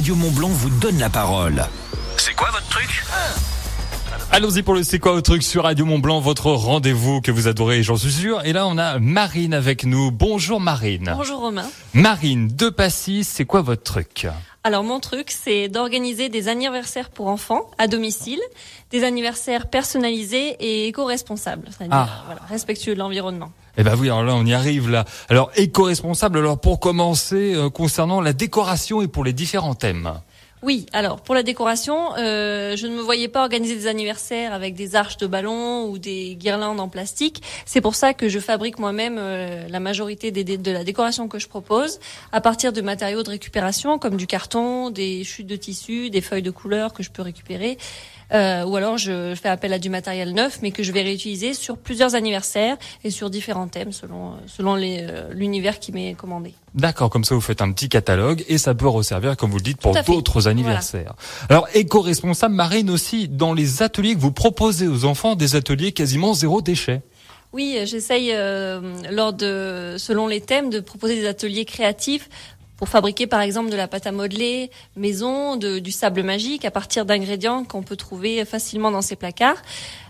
Radio Montblanc vous donne la parole. C'est quoi votre truc Allons-y pour le C'est quoi votre truc sur Radio Mont Blanc, votre rendez-vous que vous adorez, j'en suis sûr. Et là, on a Marine avec nous. Bonjour Marine. Bonjour Romain. Marine de Passy, c'est quoi votre truc Alors mon truc, c'est d'organiser des anniversaires pour enfants à domicile, des anniversaires personnalisés et éco-responsables, c'est-à-dire Ah. voilà, respectueux de l'environnement. Eh ben oui, alors là, on y arrive là. Alors, éco-responsable, alors pour commencer, euh, concernant la décoration et pour les différents thèmes. Oui, alors pour la décoration, euh, je ne me voyais pas organiser des anniversaires avec des arches de ballons ou des guirlandes en plastique. C'est pour ça que je fabrique moi-même euh, la majorité de la décoration que je propose à partir de matériaux de récupération comme du carton, des chutes de tissu, des feuilles de couleur que je peux récupérer. Euh, ou alors je fais appel à du matériel neuf, mais que je vais réutiliser sur plusieurs anniversaires et sur différents thèmes selon selon euh, l'univers qui m'est commandé. D'accord, comme ça vous faites un petit catalogue et ça peut resservir, comme vous le dites, pour d'autres anniversaires. Alors, éco-responsable, Marine aussi, dans les ateliers que vous proposez aux enfants, des ateliers quasiment zéro déchet. Oui, j'essaye euh, lors de, selon les thèmes, de proposer des ateliers créatifs pour fabriquer par exemple de la pâte à modeler maison, du sable magique à partir d'ingrédients qu'on peut trouver facilement dans ces placards.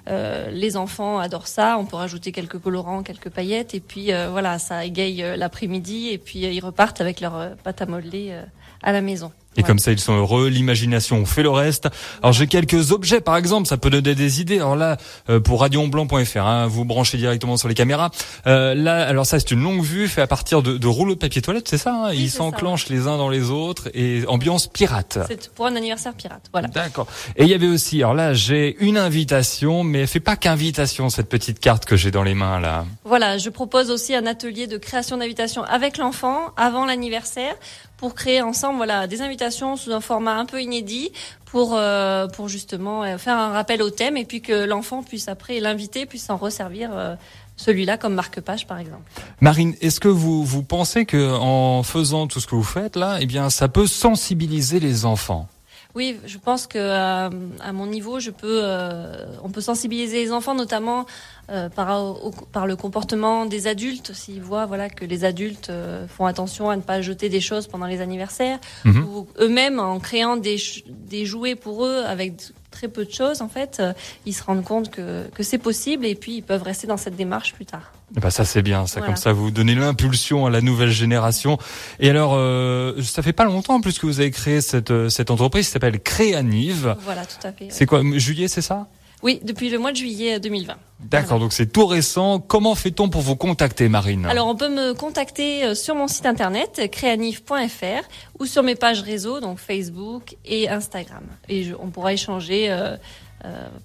Euh, les enfants adorent ça. On peut rajouter quelques colorants, quelques paillettes, et puis euh, voilà, ça égaye euh, l'après-midi, et puis ils repartent avec leur pâte à modeler à la maison. Et comme ça, ils sont heureux. L'imagination fait le reste. Alors, j'ai quelques objets, par exemple, ça peut donner des idées. Alors là, euh, pour radionblanc.fr, hein, vous branchez directement sur les caméras. Euh, là, alors ça, c'est une longue vue fait à partir de, de rouleaux de papier toilette, c'est ça hein Oui, Ils s'enclenchent les uns dans les autres et ambiance pirate. C'est pour un anniversaire pirate. Voilà. D'accord. Et il y avait aussi, alors là, j'ai une invitation, mais elle fait pas qu'invitation, cette petite carte que j'ai dans les mains, là. Voilà, je propose aussi un atelier de création d'invitations avec l'enfant avant l'anniversaire pour créer ensemble voilà des invitations sous un format un peu inédit pour euh, pour justement euh, faire un rappel au thème et puis que l'enfant puisse après l'invité puisse s'en resservir euh, celui-là comme marque-page par exemple. Marine, est-ce que vous, vous pensez que en faisant tout ce que vous faites là, eh bien, ça peut sensibiliser les enfants? Oui, je pense que euh, à mon niveau, je peux, euh, on peut sensibiliser les enfants, notamment euh, par, au- par le comportement des adultes, s'ils voient voilà que les adultes euh, font attention à ne pas jeter des choses pendant les anniversaires, Mhm. ou eux-mêmes en créant des, des jouets pour eux avec très peu de choses, en fait, euh, ils se rendent compte que, que c'est possible et puis ils peuvent rester dans cette démarche plus tard. Ben ça c'est bien, ça Voilà. comme ça vous donnez l'impulsion à la nouvelle génération. Et alors, euh, ça fait pas longtemps en plus que vous avez créé cette euh, cette entreprise qui s'appelle Créanive. Voilà, tout à fait. C'est quoi, juillet, c'est ça? Oui, depuis le mois de juillet 2020. D'accord, donc c'est tout récent. Comment fait-on pour vous contacter, Marine Alors, on peut me contacter euh, sur mon site internet créanif.fr ou sur mes pages réseau, donc Facebook et Instagram. Et je- on pourra échanger euh, euh,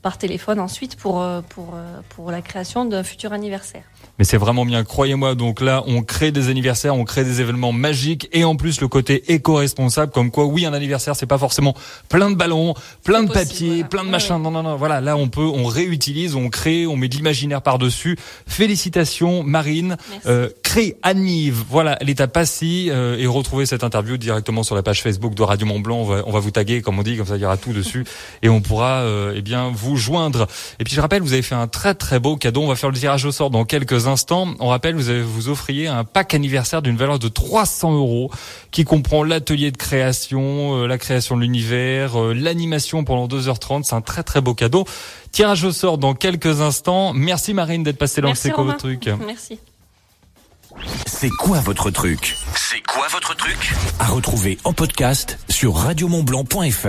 par téléphone ensuite pour euh, pour euh, pour la création d'un futur anniversaire. Mais c'est vraiment bien, croyez-moi. Donc là, on crée des anniversaires, on crée des événements magiques et en plus le côté éco-responsable, comme quoi, oui, un anniversaire, c'est pas forcément plein de ballons, plein de possible, papier, voilà. plein de machins. ouais. Non, non, non. Voilà, là, on peut, on réutilise, on crée, on met de l'imaginaire par-dessus. Félicitations, Marine. Euh, crée Anive. Voilà, à Passy euh, et retrouvez cette interview directement sur la page Facebook de Radio Mont Blanc. On va, on va vous taguer, comme on dit, comme ça il y aura tout dessus et on pourra, euh, eh bien, vous joindre. Et puis je rappelle, vous avez fait un très très beau cadeau. On va faire le tirage au sort dans quelques instants. On rappelle, vous avez, vous offriez un pack anniversaire d'une valeur de 300 euros qui comprend l'atelier de création, euh, la création de l'univers, euh, l'animation pendant 2h30. C'est un très très beau cadeau. Tirage au sort dans quelques instants. Merci Marine d'être passée dans C'est quoi Romain. votre truc Merci. C'est quoi votre truc? C'est quoi votre truc? À retrouver en podcast sur radiomontblanc.fr.